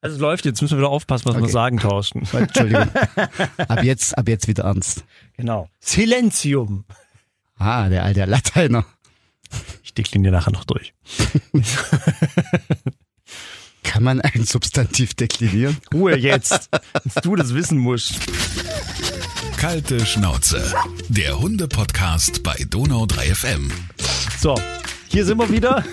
Also es läuft, jetzt müssen wir wieder aufpassen, was wir Okay. sagen, Thorsten. Entschuldigung. Ab jetzt, ab jetzt wieder ernst. Genau. Silentium. Ah, der alte Lateiner. Ich dekliniere nachher noch durch. Kann man ein Substantiv deklinieren? Ruhe jetzt, dass du das wissen musst. Kalte Schnauze. Der Hunde-Podcast bei Donau 3 FM. So, hier sind wir wieder.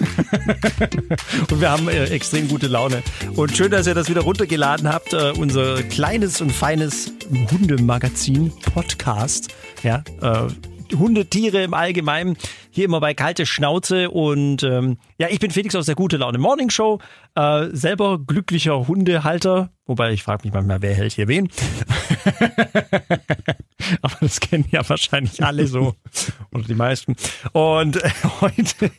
und wir haben äh, extrem gute Laune. Und schön, dass ihr das wieder runtergeladen habt. Äh, unser kleines und feines Hundemagazin, Podcast. Ja, äh, Hundetiere im Allgemeinen. Hier immer bei kalte Schnauze. Und ähm, ja, ich bin Felix aus der Gute Laune Morning Show. Äh, selber glücklicher Hundehalter. Wobei ich frage mich manchmal, wer hält hier wen. Aber das kennen ja wahrscheinlich alle so. Oder die meisten. Und äh, heute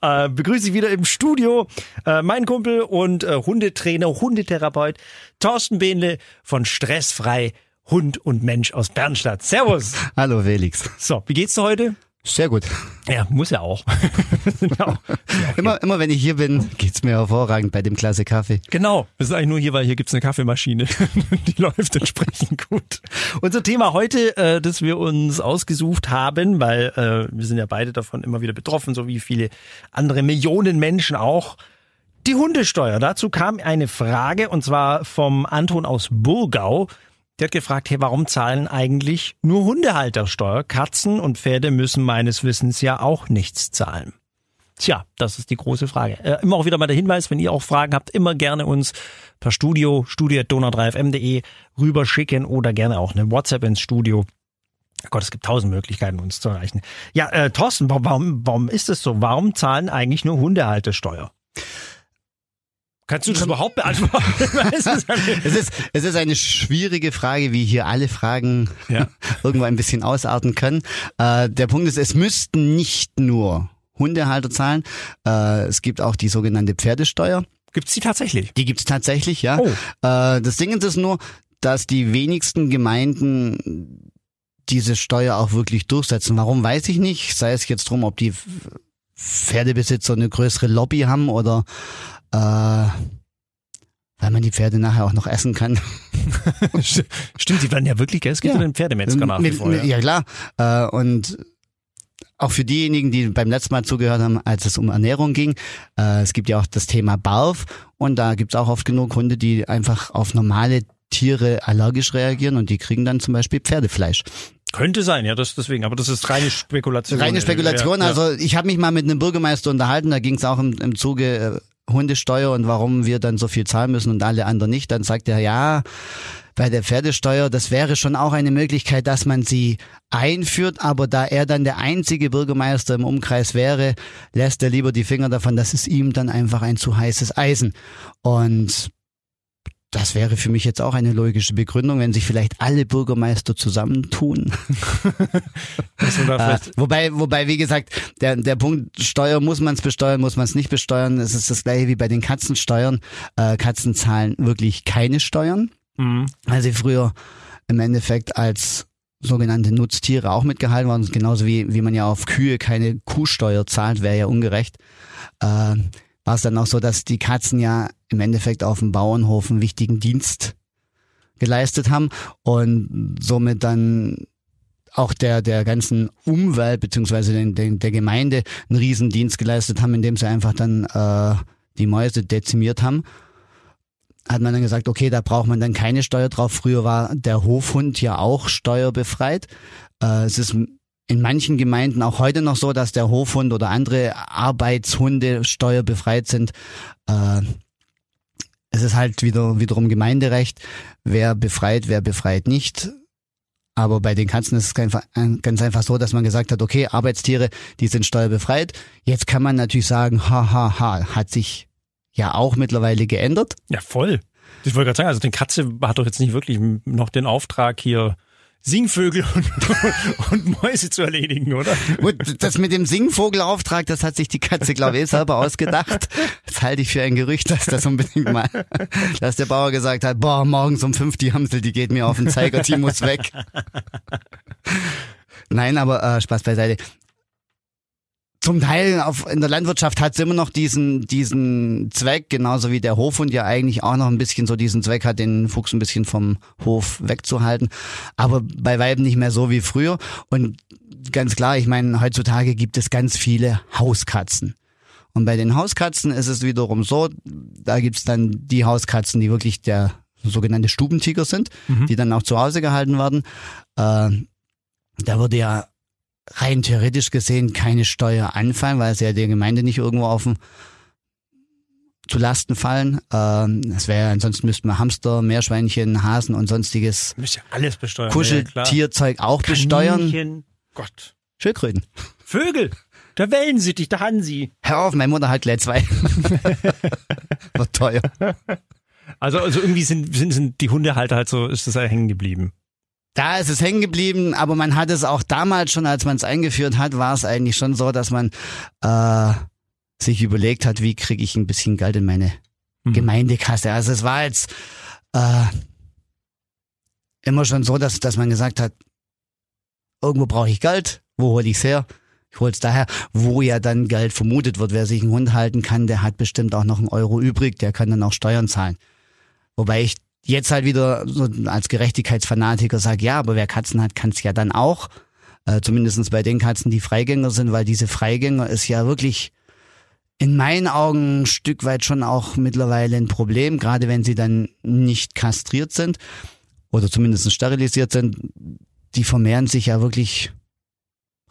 äh, begrüße ich wieder im Studio äh, meinen Kumpel und äh, Hundetrainer, Hundetherapeut Thorsten Behnle von Stressfrei Hund und Mensch aus Bernstadt. Servus. Hallo Felix. So, wie geht's dir heute? Sehr gut. Ja, muss ja auch. genau. Immer, immer wenn ich hier bin, geht's mir hervorragend bei dem Klasse Kaffee. Genau. Wir sind eigentlich nur hier, weil hier gibt's eine Kaffeemaschine. Die läuft entsprechend gut. Unser Thema heute, äh, das wir uns ausgesucht haben, weil äh, wir sind ja beide davon immer wieder betroffen, so wie viele andere Millionen Menschen auch. Die Hundesteuer. Dazu kam eine Frage und zwar vom Anton aus Burgau. Der hat gefragt, hey, warum zahlen eigentlich nur Hundehalter Steuer? Katzen und Pferde müssen meines Wissens ja auch nichts zahlen. Tja, das ist die große Frage. Äh, immer auch wieder mal der Hinweis, wenn ihr auch Fragen habt, immer gerne uns per Studio, studio.donau3fm.de rüberschicken oder gerne auch eine WhatsApp ins Studio. Gott, es gibt tausend Möglichkeiten, uns zu erreichen. Ja, äh, Thorsten, wa- warum, warum ist es so? Warum zahlen eigentlich nur Hundehaltesteuer? Kannst du das überhaupt beantworten? Es ist eine- Es ist, es eine schwierige Frage, wie hier alle Fragen Ja. irgendwo ein bisschen ausarten können. Äh, der Punkt ist, es müssten nicht nur Hundehalter zahlen. Äh, es gibt auch die sogenannte Pferdesteuer. Gibt's die tatsächlich? Die gibt's tatsächlich, ja. Oh. Äh, das Ding ist nur, dass die wenigsten Gemeinden diese Steuer auch wirklich durchsetzen. Warum weiß ich nicht. Sei es jetzt drum, ob die Pferdebesitzer eine größere Lobby haben oder äh, weil man die Pferde nachher auch noch essen kann. Stimmt, die werden ja wirklich? Es gibt ja, Ja. den Pferdemetzger nach wie vor. mit- Ja. ja klar. Äh, und auch für diejenigen, die beim letzten Mal zugehört haben, als es um Ernährung ging, äh, es gibt ja auch das Thema Barf und da gibt's auch oft genug Hunde, die einfach auf normale Tiere allergisch reagieren und die kriegen dann zum Beispiel Pferdefleisch. Könnte sein, ja, das deswegen, aber das ist reine Spekulation. Reine Spekulation. Ja. Also ich habe mich mal mit einem Bürgermeister unterhalten, da ging's auch im, im Zuge äh, Hundesteuer und warum wir dann so viel zahlen müssen und alle anderen nicht. Dann sagt er, ja, bei der Pferdesteuer, das wäre schon auch eine Möglichkeit, dass man sie einführt, aber da er dann der einzige Bürgermeister im Umkreis wäre, lässt er lieber die Finger davon, das ist ihm dann einfach ein zu heißes Eisen. Und das wäre für mich jetzt auch eine logische Begründung, wenn sich vielleicht alle Bürgermeister zusammentun. Äh, wobei, wobei, wie gesagt, der, der Punkt Steuer, muss man es besteuern, muss man es nicht besteuern. Es ist das gleiche wie bei den Katzensteuern. Äh, Katzen zahlen wirklich keine Steuern, Mhm. weil sie früher im Endeffekt als sogenannte Nutztiere auch mitgehalten worden sind. Genauso wie, wie man ja auf Kühe keine Kuhsteuer zahlt, wäre ja ungerecht. Äh, war es dann auch so, dass die Katzen ja im Endeffekt auf dem Bauernhof einen wichtigen Dienst geleistet haben und somit dann auch der, der ganzen Umwelt beziehungsweise den, den, der Gemeinde einen Riesendienst geleistet haben, indem sie einfach dann äh, die Mäuse dezimiert haben. Hat man dann gesagt, okay, da braucht man dann keine Steuer drauf. Früher war der Hofhund ja auch steuerbefreit. Äh, es ist in manchen Gemeinden auch heute noch so, dass der Hofhund oder andere Arbeitshunde steuerbefreit sind. Äh, es ist halt wieder wiederum Gemeinderecht, wer befreit, wer befreit nicht. Aber bei den Katzen ist es ganz ein- ganz einfach so, dass man gesagt hat, okay, Arbeitstiere, die sind steuerbefreit. Jetzt kann man natürlich sagen, ha, ha, ha, hat sich ja auch mittlerweile geändert. Ja, voll. Ich wollte gerade sagen, also die Katze hat doch jetzt nicht wirklich noch den Auftrag hier Singvögel und, und Mäuse zu erledigen, oder? Gut, das mit dem Singvogelauftrag, das hat sich die Katze, glaube ich, selber ausgedacht. Das halte ich für ein Gerücht, dass das unbedingt mal, dass der Bauer gesagt hat, boah, morgens um fünf die Hamsel, die geht mir auf den Zeiger, die muss weg. Nein, aber äh, Spaß beiseite. Zum Teil auf, in der Landwirtschaft hat es immer noch diesen, diesen Zweck, genauso wie der Hofhund ja eigentlich auch noch ein bisschen so diesen Zweck hat, den Fuchs ein bisschen vom Hof wegzuhalten. Aber bei Weiben nicht mehr so wie früher. Und ganz klar, ich meine, heutzutage gibt es ganz viele Hauskatzen. Und bei den Hauskatzen ist es wiederum so, da gibt's dann die Hauskatzen, die wirklich der sogenannte Stubentiger sind, mhm. die dann auch zu Hause gehalten werden. Äh, da würde ja rein theoretisch gesehen keine Steuer anfallen, weil es ja der Gemeinde nicht irgendwo auf dem zu Lasten fallen. Ähm, das wäre ansonsten müssten wir Hamster, Meerschweinchen, Hasen und sonstiges ja alles besteuern. Kuscheltierzeug auch Kaninchen. besteuern. Gott. Schildkröten. Vögel. Der Wellensittich, der Hansi. Hör auf, meine Mutter hat gleich zwei. Wird teuer. Also, also irgendwie sind, sind, sind die Hundehalter halt so, ist das halt hängen geblieben. Da ist es hängen geblieben, aber man hat es auch damals schon, als man es eingeführt hat, war es eigentlich schon so, dass man äh, sich überlegt hat, wie kriege ich ein bisschen Geld in meine mhm. Gemeindekasse. Also es war jetzt äh, immer schon so, dass, dass man gesagt hat, irgendwo brauche ich Geld, wo hole ich es her? Ich hole es daher, wo ja dann Geld vermutet wird. Wer sich einen Hund halten kann, der hat bestimmt auch noch einen Euro übrig, der kann dann auch Steuern zahlen. Wobei ich jetzt halt wieder so als Gerechtigkeitsfanatiker sage, ja, aber wer Katzen hat, kann es ja dann auch. Äh, Zumindest bei den Katzen, die Freigänger sind, weil diese Freigänger ist ja wirklich in meinen Augen ein Stück weit schon auch mittlerweile ein Problem, gerade wenn sie dann nicht kastriert sind oder zumindest sterilisiert sind. Die vermehren sich ja wirklich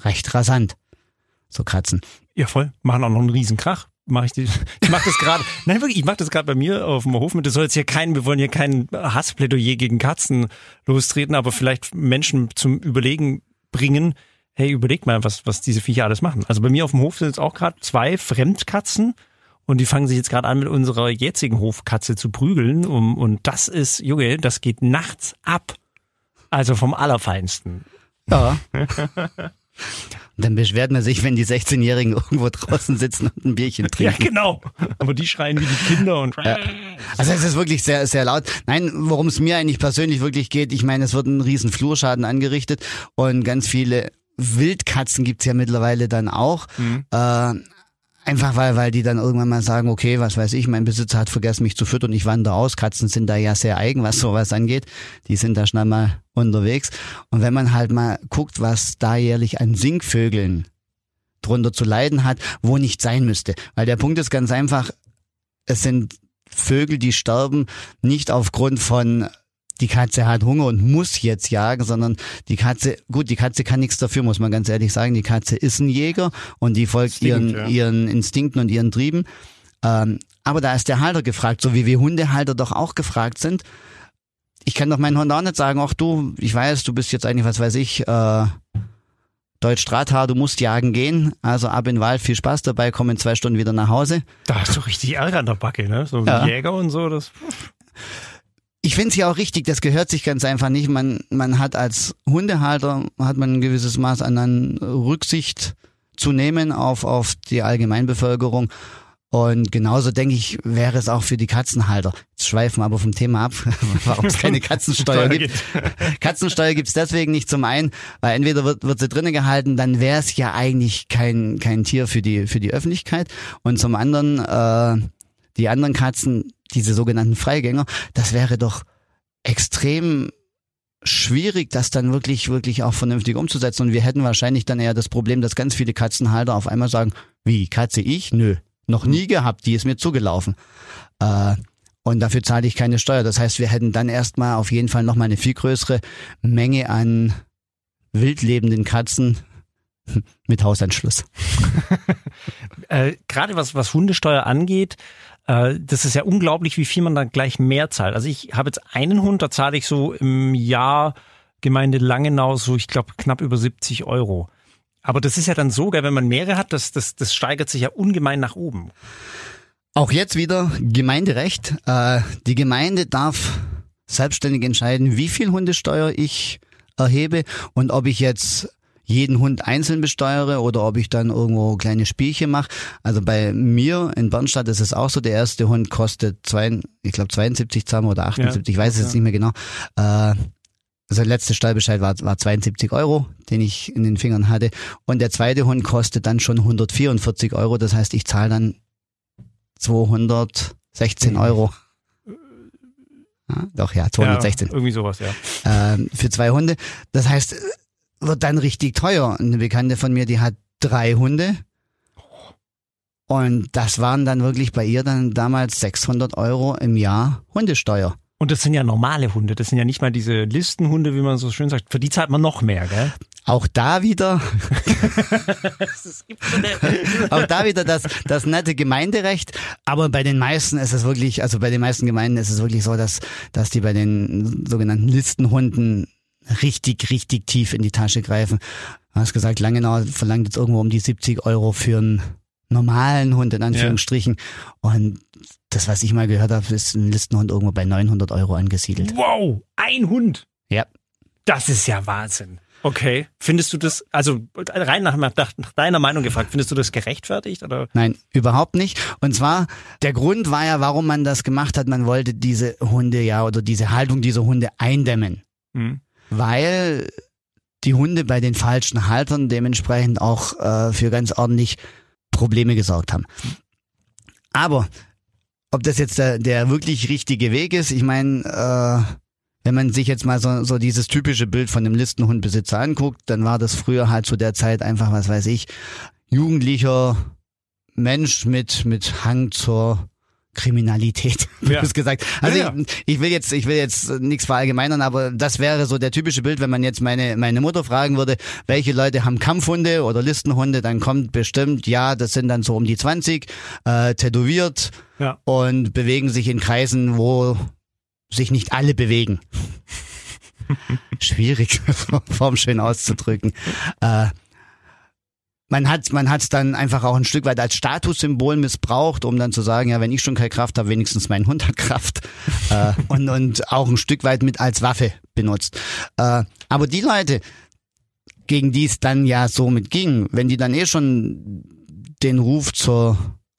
recht rasant, so Katzen. Ja, voll. Machen auch noch einen riesen Krach mache ich die, ich mache das gerade, nein wirklich, ich mache das gerade bei mir auf dem Hof mit, das soll jetzt hier kein, wir wollen hier kein Hassplädoyer gegen Katzen lostreten, aber vielleicht Menschen zum Überlegen bringen, hey, überlegt mal, was, was diese Viecher alles machen. Also bei mir auf dem Hof sind jetzt auch gerade zwei Fremdkatzen und die fangen sich jetzt gerade an, mit unserer jetzigen Hofkatze zu prügeln um, und das ist, Junge, das geht nachts ab. Also vom Allerfeinsten. Ja. Und dann beschwert man sich, wenn die 16-Jährigen irgendwo draußen sitzen und ein Bierchen trinken. Ja, genau. Aber die schreien wie die Kinder und. Ja. Also es ist wirklich sehr, sehr laut. Nein, worum es mir eigentlich persönlich wirklich geht, ich meine, es wird ein riesen Flurschaden angerichtet und ganz viele Wildkatzen gibt's ja mittlerweile dann auch. Mhm. Äh, Einfach weil, weil die dann irgendwann mal sagen, okay, was weiß ich, mein Besitzer hat vergessen, mich zu füttern, ich wandere aus. Katzen sind da ja sehr eigen, was sowas angeht. Die sind da schnell mal unterwegs. Und wenn man halt mal guckt, was da jährlich an Singvögeln drunter zu leiden hat, wo nicht sein müsste. Weil der Punkt ist ganz einfach, es sind Vögel, die sterben nicht aufgrund von die Katze hat Hunger und muss jetzt jagen, sondern die Katze, gut, die Katze kann nichts dafür, muss man ganz ehrlich sagen. Die Katze ist ein Jäger und die folgt Instinkt, ihren, ja. ihren Instinkten und ihren Trieben. Ähm, aber da ist der Halter gefragt, so wie wir Hundehalter doch auch gefragt sind. Ich kann doch meinen Hund auch nicht sagen, ach du, ich weiß, du bist jetzt eigentlich, was weiß ich, äh, Deutsch Drahthaar, du musst jagen gehen, also ab in den Wald, viel Spaß dabei, komm in zwei Stunden wieder nach Hause. Da hast du richtig Ärger an der Backe, ne? So ja. Jäger und so, das ich finde es ja auch richtig, das gehört sich ganz einfach nicht. Man, man hat als Hundehalter hat man ein gewisses Maß an, an Rücksicht zu nehmen auf, auf die Allgemeinbevölkerung. Und genauso denke ich, wäre es auch für die Katzenhalter. Jetzt schweifen wir aber vom Thema ab, warum es keine Katzensteuer gibt. Katzensteuer gibt es deswegen nicht zum einen, weil entweder wird, wird sie drinnen gehalten, dann wäre es ja eigentlich kein, kein Tier für die, für die Öffentlichkeit. Und zum anderen, äh, die anderen Katzen, diese sogenannten Freigänger, das wäre doch extrem schwierig, das dann wirklich, wirklich auch vernünftig umzusetzen. Und wir hätten wahrscheinlich dann eher das Problem, dass ganz viele Katzenhalter auf einmal sagen, wie, Katze ich? Nö, noch nie gehabt, die ist mir zugelaufen. Äh, und dafür zahle ich keine Steuer. Das heißt, wir hätten dann erstmal auf jeden Fall nochmal eine viel größere Menge an wildlebenden Katzen mit Hausanschluss. äh, Gerade was, was Hundesteuer angeht, äh, das ist ja unglaublich, wie viel man dann gleich mehr zahlt. Also ich habe jetzt einen Hund, da zahle ich so im Jahr Gemeinde Langenau so, ich glaube, knapp über 70 Euro. Aber das ist ja dann so, wenn man mehrere hat, das, das, das steigert sich ja ungemein nach oben. Auch jetzt wieder Gemeinderecht. Äh, die Gemeinde darf selbstständig entscheiden, wie viel Hundesteuer ich erhebe und ob ich jetzt jeden Hund einzeln besteuere oder ob ich dann irgendwo kleine Spielchen mache. Also bei mir in Bernstadt ist es auch so, der erste Hund kostet zwei, ich glaube 72 zusammen oder 78, ja, ich weiß es ja. jetzt nicht mehr genau. Äh, Also der letzte Stallbescheid war, war 72 Euro, den ich in den Fingern hatte. Und der zweite Hund kostet dann schon 144 Euro. Das heißt, ich zahle dann 216 Euro. Ja, doch, ja, 216. Ja, irgendwie sowas, ja. Ähm, für zwei Hunde. Das heißt, wird dann richtig teuer. Eine Bekannte von mir, die hat drei Hunde. Und das waren dann wirklich bei ihr dann damals 600 Euro im Jahr Hundesteuer. Und das sind ja normale Hunde, das sind ja nicht mal diese Listenhunde, wie man so schön sagt. Für die zahlt man noch mehr, gell? Auch da wieder, auch da wieder das, das nette Gemeinderecht. Aber bei den meisten ist es wirklich, also bei den meisten Gemeinden ist es wirklich so, dass, dass die bei den sogenannten Listenhunden richtig, richtig tief in die Tasche greifen. Du hast gesagt, Langenau verlangt jetzt irgendwo um die 70 Euro für einen normalen Hund, in Anführungsstrichen. Ja. Und das, was ich mal gehört habe, ist ein Listenhund irgendwo bei 900 Euro angesiedelt. Wow, ein Hund. Ja. Das ist ja Wahnsinn. Okay. Findest du das, also rein nach, nach, deiner Meinung gefragt, findest du das gerechtfertigt? Oder? Nein, überhaupt nicht. Und zwar, der Grund war ja, warum man das gemacht hat, man wollte diese Hunde ja oder diese Haltung dieser Hunde eindämmen. Mhm. Weil die Hunde bei den falschen Haltern dementsprechend auch äh, für ganz ordentlich Probleme gesorgt haben. Aber ob das jetzt der, der wirklich richtige Weg ist, ich meine, äh, wenn man sich jetzt mal so, so dieses typische Bild von einem Listenhundbesitzer anguckt, dann war das früher halt zu der Zeit einfach, was weiß ich, jugendlicher Mensch mit, mit Hang zur Kriminalität, ja. du gesagt. Also ja, ja. Ich, ich will jetzt, ich will jetzt nichts verallgemeinern, aber das wäre so der typische Bild, wenn man jetzt meine meine Mutter fragen würde, welche Leute haben Kampfhunde oder Listenhunde, dann kommt bestimmt, ja, das sind dann so um die 20, äh, tätowiert ja. und bewegen sich in Kreisen, wo sich nicht alle bewegen. Schwierig, formschön auszudrücken. Äh, man hat man hat dann einfach auch ein Stück weit als Statussymbol missbraucht, um dann zu sagen, ja, wenn ich schon keine Kraft habe, wenigstens mein Hund hat Kraft äh, und und auch ein Stück weit mit als Waffe benutzt. Äh, aber die Leute, gegen die es dann ja so mit ging, wenn die dann eh schon den Ruf zur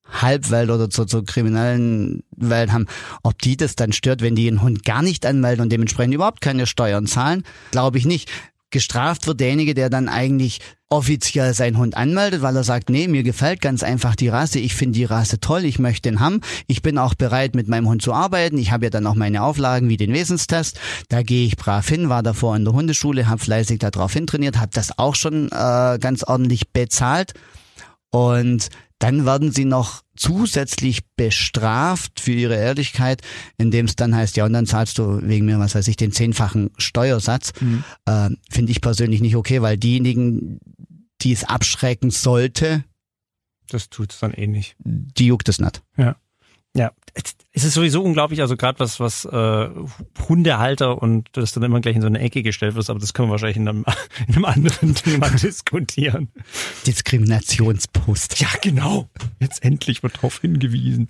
Halbwelt oder zur, zur kriminellen Welt haben, ob die das dann stört, wenn die einen Hund gar nicht anmelden und dementsprechend überhaupt keine Steuern zahlen, glaube ich nicht. Gestraft wird derjenige, der dann eigentlich offiziell seinen Hund anmeldet, weil er sagt, nee, mir gefällt ganz einfach die Rasse, ich finde die Rasse toll, ich möchte den haben, ich bin auch bereit, mit meinem Hund zu arbeiten, ich habe ja dann auch meine Auflagen wie den Wesenstest, da gehe ich brav hin, war davor in der Hundeschule, habe fleißig darauf hintrainiert, habe das auch schon äh, ganz ordentlich bezahlt. Und dann werden sie noch zusätzlich bestraft für ihre Ehrlichkeit, indem es dann heißt, ja, und dann zahlst du wegen mir, was weiß ich, den zehnfachen Steuersatz. Mhm. Äh, Finde ich persönlich nicht okay, weil diejenigen, die es abschrecken sollte, das tut es dann eh nicht. Die juckt es nicht. Ja. Ja, es ist sowieso unglaublich, also gerade was was äh, Hundehalter und das dann immer gleich in so eine Ecke gestellt wird, aber das können wir wahrscheinlich in einem, in einem anderen Thema diskutieren. Diskriminationspost. Ja, genau. Jetzt endlich wird darauf hingewiesen.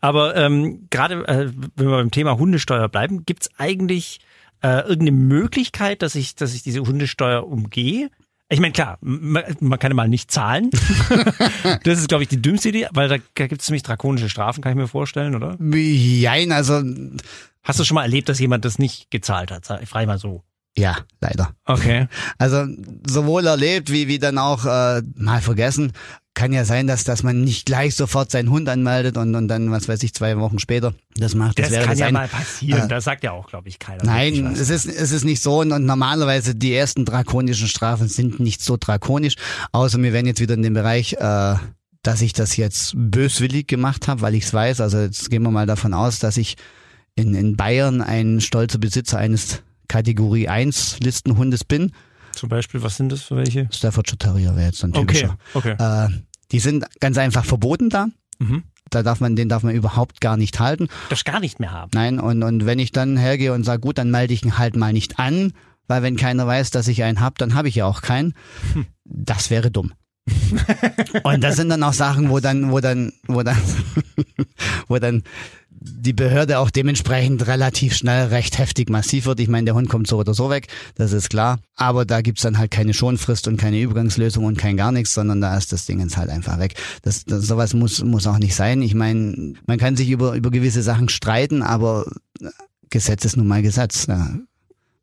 Aber ähm, gerade äh, wenn wir beim Thema Hundesteuer bleiben, gibt's eigentlich äh, irgendeine Möglichkeit, dass ich dass ich diese Hundesteuer umgehe? Ich meine, klar, man, kann ja mal nicht zahlen. das ist, glaube ich, die dümmste Idee, weil da, gibt es ziemlich drakonische Strafen, kann ich mir vorstellen, oder? Jein, also. Hast du schon mal erlebt, dass jemand das nicht gezahlt hat? Frei mal so. Ja, leider. Okay. Also sowohl erlebt wie wie dann auch äh, mal vergessen kann ja sein, dass, dass man nicht gleich sofort seinen Hund anmeldet und, und dann, was weiß ich, zwei Wochen später das macht. Das, das kann das ja ein, mal passieren. Äh, das sagt ja auch, glaube ich, keiner. Nein, es ist, es ist nicht so. Und, und normalerweise die ersten drakonischen Strafen sind nicht so drakonisch. Außer wir werden jetzt wieder in den Bereich, äh, dass ich das jetzt böswillig gemacht habe, weil ich es weiß. Also jetzt gehen wir mal davon aus, dass ich in, in Bayern ein stolzer Besitzer eines Kategorie 1 Listenhundes bin zum Beispiel, was sind das für welche? Staffordshire Terrier wäre jetzt so ein typischer. Okay, okay. Äh, die sind ganz einfach verboten da. Mhm. Da darf man, den darf man überhaupt gar nicht halten. Das gar nicht mehr haben. Nein, und, und wenn ich dann hergehe und sage, gut, dann melde ich ihn halt mal nicht an, weil wenn keiner weiß, dass ich einen hab, dann habe ich ja auch keinen. Hm. Das wäre dumm. und das sind dann auch Sachen, wo dann, wo dann, wo dann, wo dann die Behörde auch dementsprechend relativ schnell recht heftig massiv wird. Ich meine, der Hund kommt so oder so weg, das ist klar. Aber da gibt's dann halt keine Schonfrist und keine Übergangslösung und kein gar nichts, sondern da ist das Ding jetzt halt einfach weg. Das, das sowas muss, muss auch nicht sein. Ich meine, man kann sich über, über gewisse Sachen streiten, aber Gesetz ist nun mal Gesetz. Da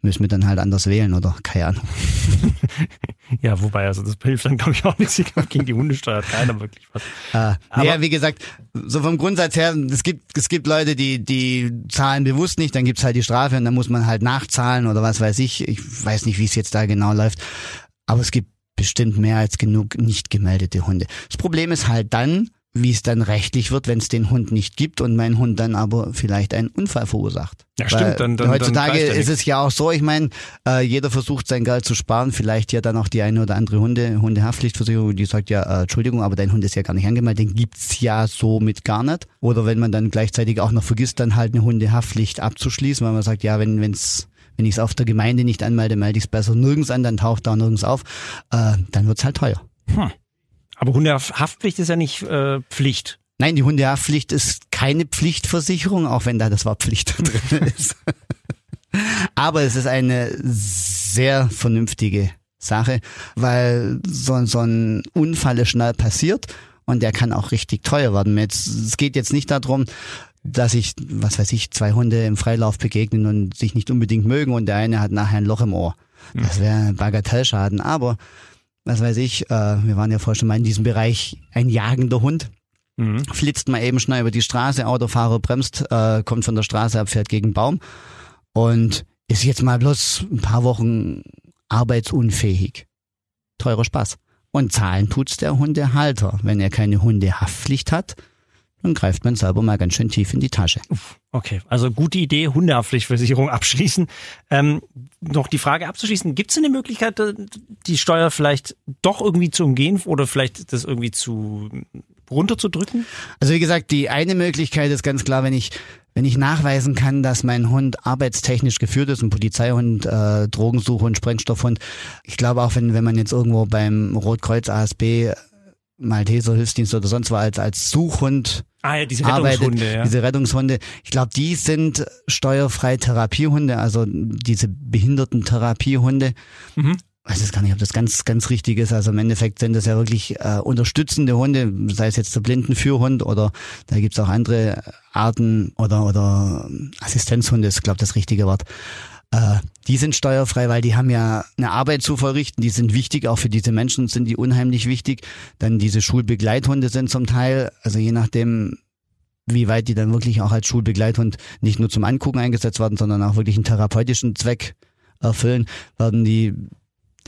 müssen wir dann halt anders wählen oder keine Ahnung. ja, wobei, also das hilft dann, glaube ich, auch nichts. Gegen die Hundesteuer hat keiner wirklich was. Äh, naja, wie gesagt, so vom Grundsatz her, es gibt, es gibt Leute, die, die zahlen bewusst nicht, dann gibt's halt die Strafe und dann muss man halt nachzahlen oder was weiß ich. Ich weiß nicht, wie es jetzt da genau läuft. Aber es gibt bestimmt mehr als genug nicht gemeldete Hunde. Das Problem ist halt dann, wie es dann rechtlich wird, wenn es den Hund nicht gibt und mein Hund dann aber vielleicht einen Unfall verursacht. Ja, stimmt. Weil dann, dann, heutzutage dann ist es ja auch so, ich meine, äh, jeder versucht sein Geld zu sparen, vielleicht ja dann auch die eine oder andere Hunde, Hundehaftpflichtversicherung, die sagt ja, äh, Entschuldigung, aber dein Hund ist ja gar nicht angemeldet, den gibt's ja so mit gar nicht. Oder wenn man dann gleichzeitig auch noch vergisst, dann halt eine Hundehaftpflicht abzuschließen, weil man sagt, ja, wenn wenn's wenn ich es auf der Gemeinde nicht anmelde, melde ich es besser nirgends an, dann taucht da nirgends auf, äh, dann wird's halt teuer. Hm. Aber Hundehaftpflicht ist ja nicht äh, Pflicht. Nein, die Hundehaftpflicht ist keine Pflichtversicherung, auch wenn da das Wort Pflicht drin ist. Aber es ist eine sehr vernünftige Sache, weil so, so ein Unfall ist schnell passiert und der kann auch richtig teuer werden. Jetzt, es geht jetzt nicht darum, dass ich, was weiß ich, zwei Hunde im Freilauf begegnen und sich nicht unbedingt mögen und der eine hat nachher ein Loch im Ohr. Das wäre ein Bagatellschaden. Aber was weiß ich, äh, wir waren ja vorher schon mal in diesem Bereich, ein jagender Hund. Mhm. Flitzt mal eben schnell über die Straße, Autofahrer bremst, äh, kommt von der Straße ab, fährt gegen einen Baum und ist jetzt mal bloß ein paar Wochen arbeitsunfähig. Teurer Spaß. Und zahlen tut's der Hundehalter. Wenn er keine Hundehaftpflicht hat, dann greift man selber mal ganz schön tief in die Tasche. Okay, also gute Idee, Hundehaftpflichtversicherung abschließen. Ähm, noch die Frage abzuschließen, gibt es eine Möglichkeit, äh, die Steuer vielleicht doch irgendwie zu umgehen oder vielleicht das irgendwie zu runterzudrücken? Also wie gesagt, die eine Möglichkeit ist ganz klar, wenn ich wenn ich nachweisen kann, dass mein Hund arbeitstechnisch geführt ist, ein Polizeihund, äh, Drogensuchhund, Sprengstoffhund. Ich glaube auch, wenn, wenn man jetzt irgendwo beim Rotkreuz ASB Malteser Hilfsdienst oder sonst was als, als Suchhund ah, ja, diese arbeitet, Rettungshunde, ja. diese Rettungshunde. Ich glaube, die sind steuerfrei Therapiehunde, also diese behinderten Therapiehunde. Mhm. Ich weiß jetzt gar nicht, ob das ganz, ganz richtig ist. Also im Endeffekt sind das ja wirklich äh, unterstützende Hunde, sei es jetzt der Blindenführhund oder da gibt's auch andere Arten oder, oder Assistenzhunde, ist, glaube das richtige Wort. Äh, die sind steuerfrei, weil die haben ja eine Arbeit zu verrichten. Die sind wichtig, auch für diese Menschen sind die unheimlich wichtig. Dann diese Schulbegleithunde sind zum Teil, also je nachdem, wie weit die dann wirklich auch als Schulbegleithund nicht nur zum Angucken eingesetzt werden, sondern auch wirklich einen therapeutischen Zweck erfüllen, werden die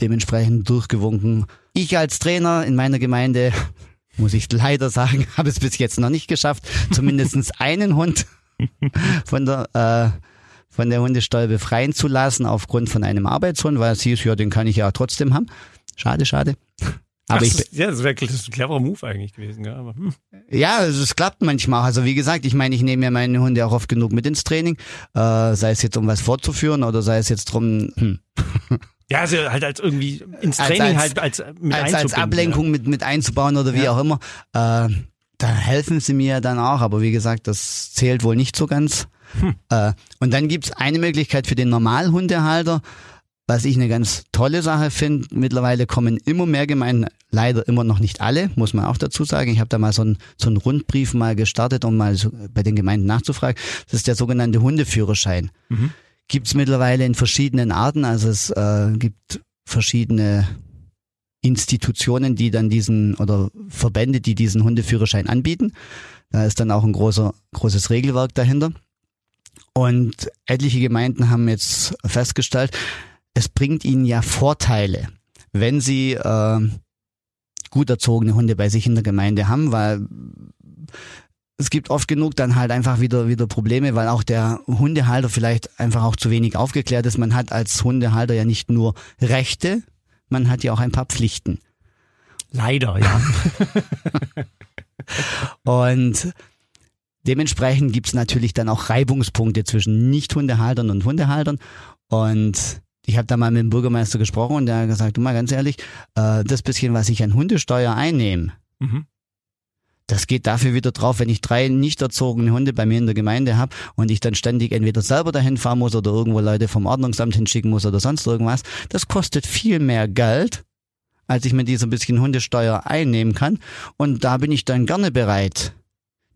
dementsprechend durchgewunken. Ich als Trainer in meiner Gemeinde, muss ich leider sagen, habe es bis jetzt noch nicht geschafft, zumindestens einen Hund von der äh, von der Hundesteuer befreien zu lassen aufgrund von einem Arbeitshund, weil es hieß, ja, den kann ich ja trotzdem haben. Schade, schade. Aber das ich, ja, das wäre ein cleverer Move eigentlich gewesen. Ja, aber, hm. ja also es klappt manchmal. Also wie gesagt, ich meine, ich nehme ja meine Hunde auch oft genug mit ins Training, äh, sei es jetzt um was vorzuführen oder sei es jetzt drum. Hm. Ja, also halt als irgendwie ins Training als, als, halt als mit als, als Ablenkung ja. mit mit einzubauen oder wie ja. auch immer. Äh, da helfen sie mir dann auch, aber wie gesagt, das zählt wohl nicht so ganz. Hm. Äh, und dann gibt's eine Möglichkeit für den Normalhundehalter, was ich eine ganz tolle Sache finde. Mittlerweile kommen immer mehr Gemeinden, leider immer noch nicht alle, muss man auch dazu sagen. Ich habe da mal so einen, so einen Rundbrief mal gestartet, um mal so bei den Gemeinden nachzufragen. Das ist der sogenannte Hundeführerschein. Mhm. Gibt's mittlerweile in verschiedenen Arten. Also es äh, gibt verschiedene Institutionen, die dann diesen oder Verbände, die diesen Hundeführerschein anbieten. Da ist dann auch ein großer, großes Regelwerk dahinter. Und etliche Gemeinden haben jetzt festgestellt, es bringt ihnen ja Vorteile, wenn sie äh, gut erzogene Hunde bei sich in der Gemeinde haben, weil es gibt oft genug dann halt einfach wieder wieder Probleme, weil auch der Hundehalter vielleicht einfach auch zu wenig aufgeklärt ist. Man hat als Hundehalter ja nicht nur Rechte, man hat ja auch ein paar Pflichten. Leider, ja. Und Dementsprechend gibt's natürlich dann auch Reibungspunkte zwischen Nicht-Hundehaltern und Hundehaltern. Und ich habe da mal mit dem Bürgermeister gesprochen und der hat gesagt, du mal ganz ehrlich, äh, das bisschen, was ich an Hundesteuer einnehme, mhm. das geht dafür wieder drauf, wenn ich drei nicht erzogene Hunde bei mir in der Gemeinde habe und ich dann ständig entweder selber dahin fahren muss oder irgendwo Leute vom Ordnungsamt hinschicken muss oder sonst irgendwas. Das kostet viel mehr Geld, als ich mit dieser bisschen Hundesteuer einnehmen kann. Und da bin ich dann gerne bereit,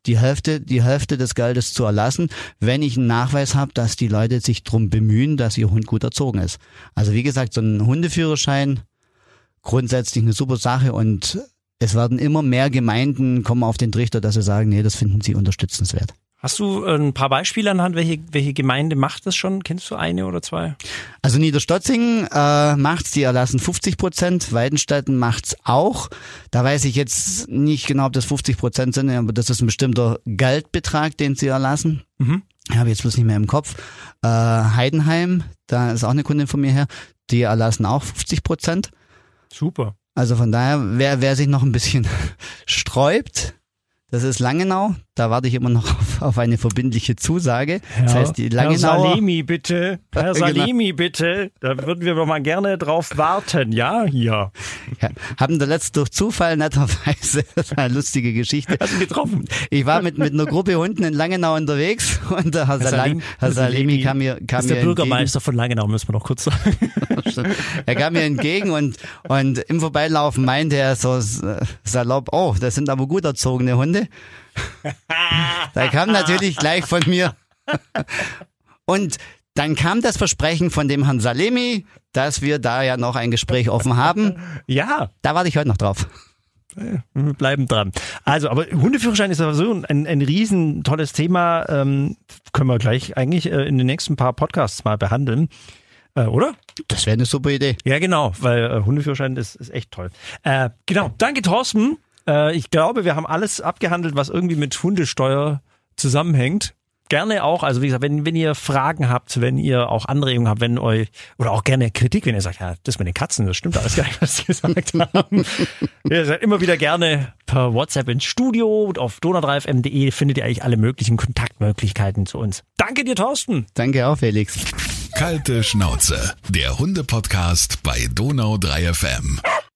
die Hälfte, die Hälfte des Geldes zu erlassen, wenn ich einen Nachweis habe, dass die Leute sich drum bemühen, dass ihr Hund gut erzogen ist. Also wie gesagt, so ein Hundeführerschein grundsätzlich eine super Sache und es werden immer mehr Gemeinden kommen auf den Trichter, dass sie sagen, nee, das finden sie unterstützenswert. Hast du äh, ein paar Beispiele anhand, welche, welche Gemeinde macht das schon? Kennst du eine oder zwei? Also Niederstotzing äh, macht's, die erlassen 50 Prozent, Weidenstetten macht's auch. Da weiß ich jetzt nicht genau, ob das 50 Prozent sind, aber das ist ein bestimmter Geldbetrag, den sie erlassen. Mhm. Habe jetzt bloß nicht mehr im Kopf. Äh, Heidenheim, da ist auch eine Kundin von mir her, die erlassen auch 50 Prozent. Super. Also von daher, wer, wer sich noch ein bisschen sträubt, das ist Langenau. Da warte ich immer noch auf, auf eine verbindliche Zusage. Ja. Das heißt, die Langenauer. Herr Salemi, bitte. Herr Genau. Salemi, bitte. Da würden wir doch mal gerne drauf warten. Ja, hier. Ja, haben da letzt durch Zufall netterweise, das war eine lustige Geschichte. Hast du getroffen? Ich war mit, mit einer Gruppe Hunden in Langenau unterwegs und der Herr, Herr Salim- Herr Salemi kam mir, kam ist mir der Bürgermeister von Langenau, müssen wir noch kurz sagen. entgegen. Er kam mir entgegen und, und im Vorbeilaufen meinte er so salopp, oh, das sind aber gut erzogene Hunde. Da kam natürlich gleich von mir. Und dann kam das Versprechen von dem Herrn Salemi, dass wir da ja noch ein Gespräch offen haben. Ja, Da warte ich heute noch drauf. wir bleiben dran. Also, aber Hundeführerschein ist sowieso ein, ein riesen tolles Thema. Ähm, können wir gleich eigentlich äh, in den nächsten paar Podcasts mal behandeln. Äh, oder? Das wäre eine super Idee. Ja, genau, weil äh, Hundeführerschein ist, ist echt toll. Äh, genau, danke Thorsten. Äh, ich glaube, wir haben alles abgehandelt, was irgendwie mit Hundesteuer zusammenhängt. Gerne auch, also wie gesagt, wenn, wenn ihr Fragen habt, wenn ihr auch Anregungen habt, wenn euch, oder auch gerne Kritik, wenn ihr sagt, ja, das mit den Katzen, das stimmt alles gar nicht, was sie gesagt haben. ihr seid immer wieder gerne per WhatsApp ins Studio und auf donau3fm.de findet ihr eigentlich alle möglichen Kontaktmöglichkeiten zu uns. Danke dir, Thorsten. Danke auch, Felix. Kalte Schnauze, der Hunde-Podcast bei Donau 3 FM.